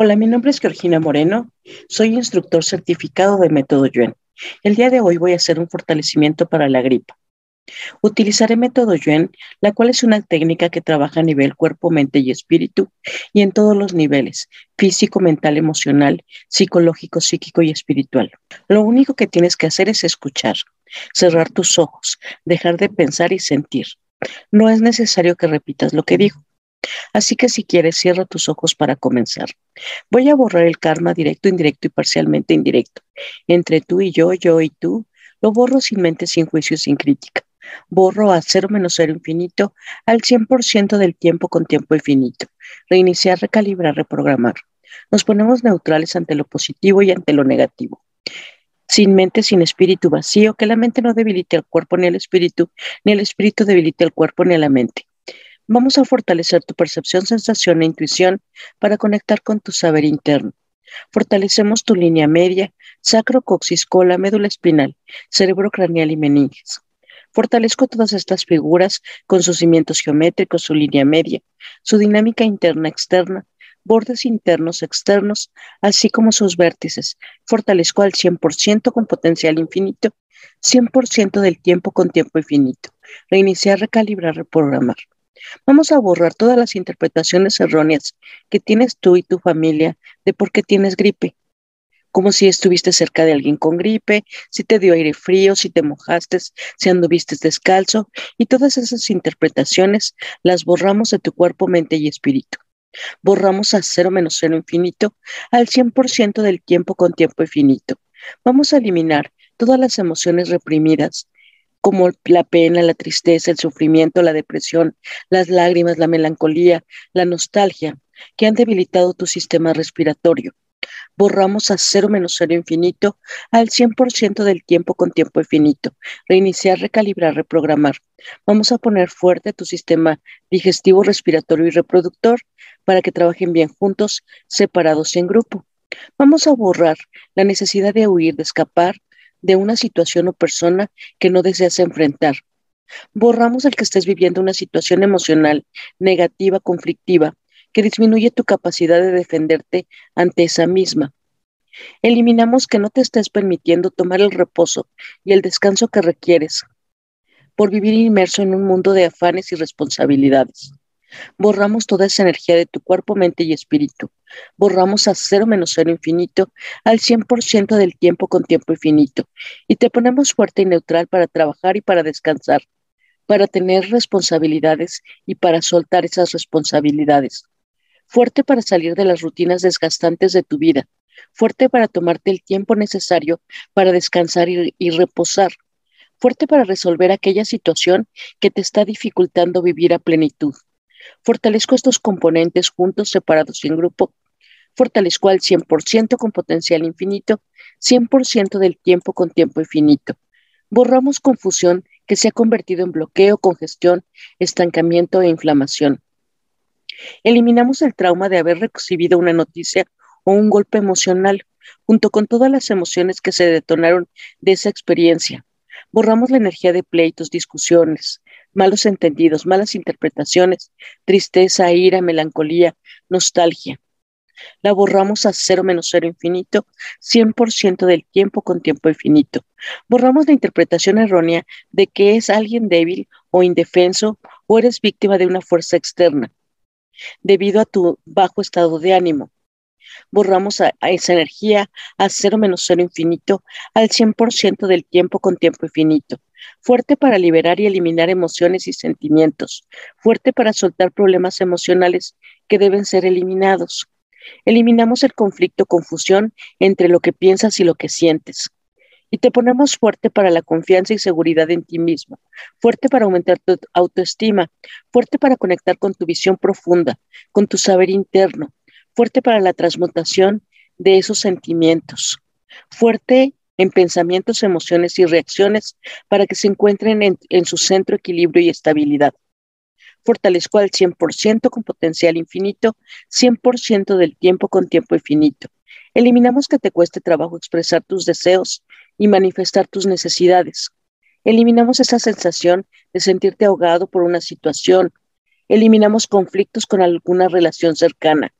Hola, mi nombre es Georgina Moreno. Soy instructor certificado de método Yuen. El día de hoy voy a hacer un fortalecimiento para la gripa. Utilizaré método Yuen, la cual es una técnica que trabaja a nivel cuerpo, mente y espíritu y en todos los niveles, físico, mental, emocional, psicológico, psíquico y espiritual. Lo único que tienes que hacer es escuchar, cerrar tus ojos, dejar de pensar y sentir. No es necesario que repitas lo que digo. Así que si quieres, cierra tus ojos para comenzar. Voy a borrar el karma directo, indirecto y parcialmente indirecto. Entre tú y yo, yo y tú, lo borro sin mente, sin juicio, sin crítica. Borro a cero menos cero infinito al 100% del tiempo con tiempo infinito. Reiniciar, recalibrar, reprogramar. Nos ponemos neutrales ante lo positivo y ante lo negativo. Sin mente, sin espíritu vacío, que la mente no debilite el cuerpo ni el espíritu, ni el espíritu debilite el cuerpo ni la mente. Vamos a fortalecer tu percepción, sensación e intuición para conectar con tu saber interno. Fortalecemos tu línea media, sacro, coxis, cola, médula espinal, cerebro craneal y meninges. Fortalezco todas estas figuras con sus cimientos geométricos, su línea media, su dinámica interna, externa, bordes internos, externos, así como sus vértices. Fortalezco al 100% con potencial infinito, 100% del tiempo con tiempo infinito. Reiniciar, recalibrar, reprogramar. Vamos a borrar todas las interpretaciones erróneas que tienes tú y tu familia de por qué tienes gripe. Como si estuviste cerca de alguien con gripe, si te dio aire frío, si te mojaste, si anduviste descalzo, y todas esas interpretaciones las borramos de tu cuerpo, mente y espíritu. Borramos a cero menos cero infinito al 100% del tiempo con tiempo infinito. Vamos a eliminar todas las emociones reprimidas como la pena, la tristeza, el sufrimiento, la depresión, las lágrimas, la melancolía, la nostalgia, que han debilitado tu sistema respiratorio. Borramos a cero menos cero infinito al 100% del tiempo con tiempo infinito. Reiniciar, recalibrar, reprogramar. Vamos a poner fuerte tu sistema digestivo, respiratorio y reproductor para que trabajen bien juntos, separados y en grupo. Vamos a borrar la necesidad de huir, de escapar, de una situación o persona que no deseas enfrentar. Borramos el que estés viviendo una situación emocional negativa, conflictiva, que disminuye tu capacidad de defenderte ante esa misma. Eliminamos que no te estés permitiendo tomar el reposo y el descanso que requieres por vivir inmerso en un mundo de afanes y responsabilidades. Borramos toda esa energía de tu cuerpo, mente y espíritu. Borramos a cero menos cero infinito al 100% del tiempo con tiempo infinito. Y te ponemos fuerte y neutral para trabajar y para descansar, para tener responsabilidades y para soltar esas responsabilidades. Fuerte para salir de las rutinas desgastantes de tu vida. Fuerte para tomarte el tiempo necesario para descansar y, y reposar fuerte para resolver aquella situación que te está dificultando vivir a plenitud. Fortalezco estos componentes juntos, separados y en grupo. Fortalezco al 100% con potencial infinito, 100% del tiempo con tiempo infinito. Borramos confusión que se ha convertido en bloqueo, congestión, estancamiento e inflamación. Eliminamos el trauma de haber recibido una noticia o un golpe emocional, junto con todas las emociones que se detonaron de esa experiencia. Borramos la energía de pleitos, discusiones, malos entendidos, malas interpretaciones, tristeza, ira, melancolía, nostalgia. La borramos a cero menos cero infinito, 100% del tiempo con tiempo infinito. Borramos la interpretación errónea de que es alguien débil o indefenso o eres víctima de una fuerza externa, debido a tu bajo estado de ánimo borramos a, esa energía a cero menos cero infinito al 100% del tiempo con tiempo infinito. Fuerte para liberar y eliminar emociones y sentimientos. Fuerte para soltar problemas emocionales que deben ser eliminados. Eliminamos el conflicto, confusión entre lo que piensas y lo que sientes. Y te ponemos fuerte para la confianza y seguridad en ti mismo, fuerte para aumentar tu autoestima, fuerte para conectar con tu visión profunda, con tu saber interno, fuerte para la transmutación de esos sentimientos, fuerte en pensamientos, emociones y reacciones para que se encuentren en, su centro, equilibrio y estabilidad. Fortalezco al 100% con potencial infinito, 100% del tiempo con tiempo infinito. Eliminamos que te cueste trabajo expresar tus deseos y manifestar tus necesidades. Eliminamos esa sensación de sentirte ahogado por una situación. Eliminamos conflictos con alguna relación cercana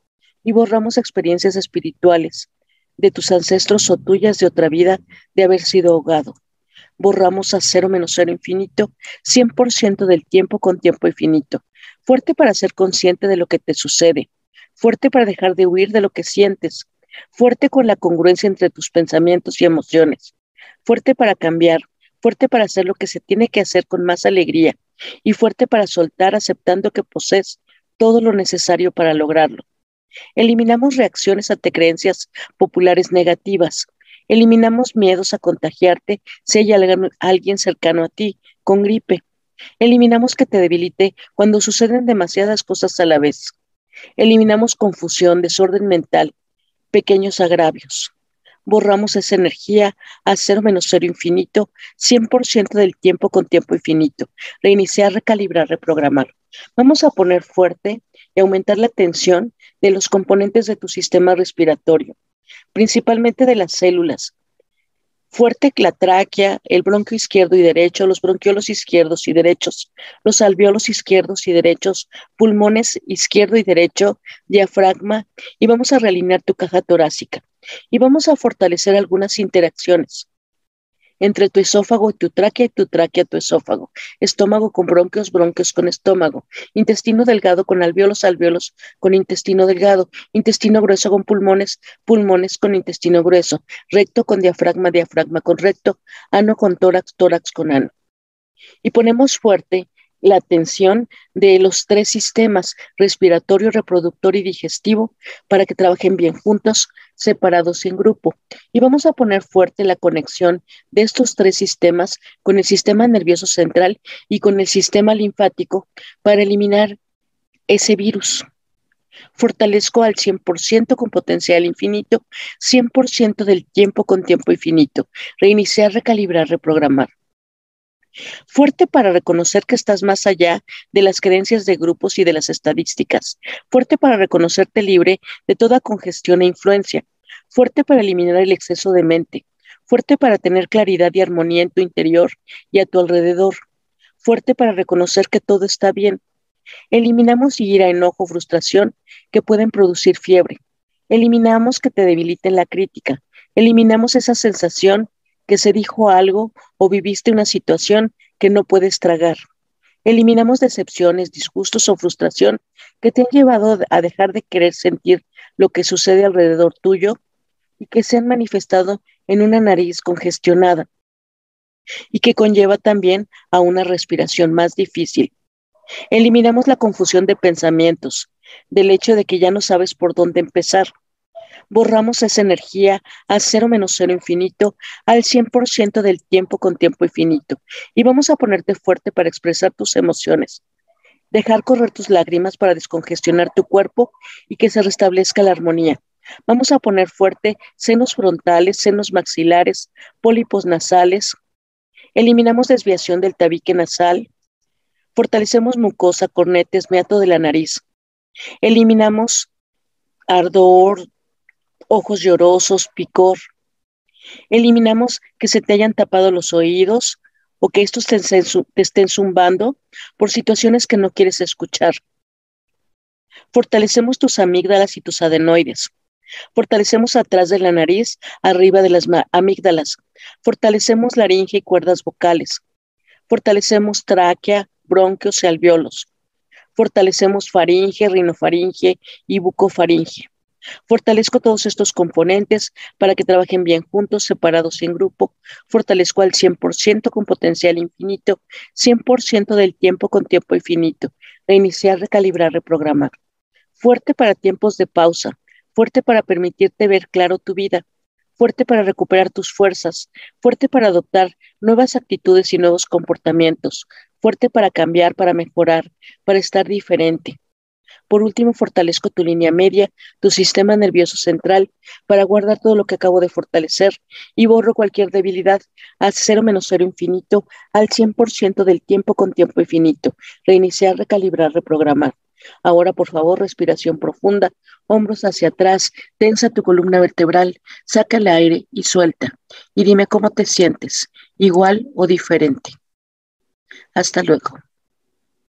y borramos experiencias espirituales de tus ancestros o tuyas de otra vida de haber sido ahogado. Borramos a cero menos cero infinito, 100% del tiempo con tiempo infinito. Fuerte para ser consciente de lo que te sucede. Fuerte para dejar de huir de lo que sientes. Fuerte con la congruencia entre tus pensamientos y emociones. Fuerte para cambiar. Fuerte para hacer lo que se tiene que hacer con más alegría. Y fuerte para soltar aceptando que posees todo lo necesario para lograrlo. Eliminamos reacciones ante creencias populares negativas. Eliminamos miedos a contagiarte si hay alguien cercano a ti con gripe. Eliminamos que te debilite cuando suceden demasiadas cosas a la vez. Eliminamos confusión, desorden mental, pequeños agravios. Borramos esa energía a cero menos cero infinito, 100% del tiempo con tiempo infinito. Reiniciar, recalibrar, reprogramar. Vamos a poner fuerte y aumentar la tensión de los componentes de tu sistema respiratorio, principalmente de las células. Fuerte la tráquea, el bronquio izquierdo y derecho, los bronquiolos izquierdos y derechos, los alveolos izquierdos y derechos, pulmones izquierdo y derecho, diafragma, y vamos a realinear tu caja torácica. Y vamos a fortalecer algunas interacciones entre tu esófago y tu tráquea y tu tráquea tu esófago, estómago con bronquios, bronquios con estómago, intestino delgado con alveolos, alveolos con intestino delgado, intestino grueso con pulmones, pulmones con intestino grueso, recto con diafragma, diafragma con recto, ano con tórax, tórax con ano. Y ponemos fuerte la atención de los tres sistemas, respiratorio, reproductor y digestivo, para que trabajen bien juntos, separados en grupo. Y vamos a poner fuerte la conexión de estos tres sistemas con el sistema nervioso central y con el sistema linfático para eliminar ese virus. Fortalezco al 100% con potencial infinito, 100% del tiempo con tiempo infinito. Reiniciar, recalibrar, reprogramar. Fuerte para reconocer que estás más allá de las creencias de grupos y de las estadísticas. Fuerte para reconocerte libre de toda congestión e influencia. Fuerte para eliminar el exceso de mente. Fuerte para tener claridad y armonía en tu interior y a tu alrededor. Fuerte para reconocer que todo está bien. Eliminamos ira, enojo, frustración que pueden producir fiebre. Eliminamos que te debiliten la crítica. Eliminamos esa sensación que se dijo algo o viviste una situación que no puedes tragar. Eliminamos decepciones, disgustos o frustración que te han llevado a dejar de querer sentir lo que sucede alrededor tuyo y que se han manifestado en una nariz congestionada y que conlleva también a una respiración más difícil. Eliminamos la confusión de pensamientos, del hecho de que ya no sabes por dónde empezar borramos esa energía a cero menos cero infinito al 100% del tiempo con tiempo infinito. Y vamos a ponerte fuerte para expresar tus emociones. Dejar correr tus lágrimas para descongestionar tu cuerpo y que se restablezca la armonía. Vamos a poner fuerte senos frontales, senos maxilares, pólipos nasales. Eliminamos desviación del tabique nasal. Fortalecemos mucosa, cornetes, meato de la nariz. Eliminamos ardor, ojos llorosos, picor. Eliminamos que se te hayan tapado los oídos o que estos te, estén zumbando por situaciones que no quieres escuchar. Fortalecemos tus amígdalas y tus adenoides. Fortalecemos atrás de la nariz, arriba de las amígdalas. Fortalecemos laringe y cuerdas vocales. Fortalecemos tráquea, bronquios y alveolos. Fortalecemos faringe, rinofaringe y bucofaringe. Fortalezco todos estos componentes para que trabajen bien juntos, separados en grupo. Fortalezco al 100% con potencial infinito, 100% del tiempo con tiempo infinito. Reiniciar, recalibrar, reprogramar. Fuerte para tiempos de pausa. Fuerte para permitirte ver claro tu vida. Fuerte para recuperar tus fuerzas. Fuerte para adoptar nuevas actitudes y nuevos comportamientos. Fuerte para cambiar, para mejorar, para estar diferente por último, fortalezco tu línea media, tu sistema nervioso central, para guardar todo lo que acabo de fortalecer y borro cualquier debilidad al cero menos cero infinito, al 100% del tiempo con tiempo infinito. Reiniciar, recalibrar, reprogramar. Ahora, por favor, respiración profunda, hombros hacia atrás, tensa tu columna vertebral, saca el aire y suelta. Y dime cómo te sientes, igual o diferente. Hasta luego.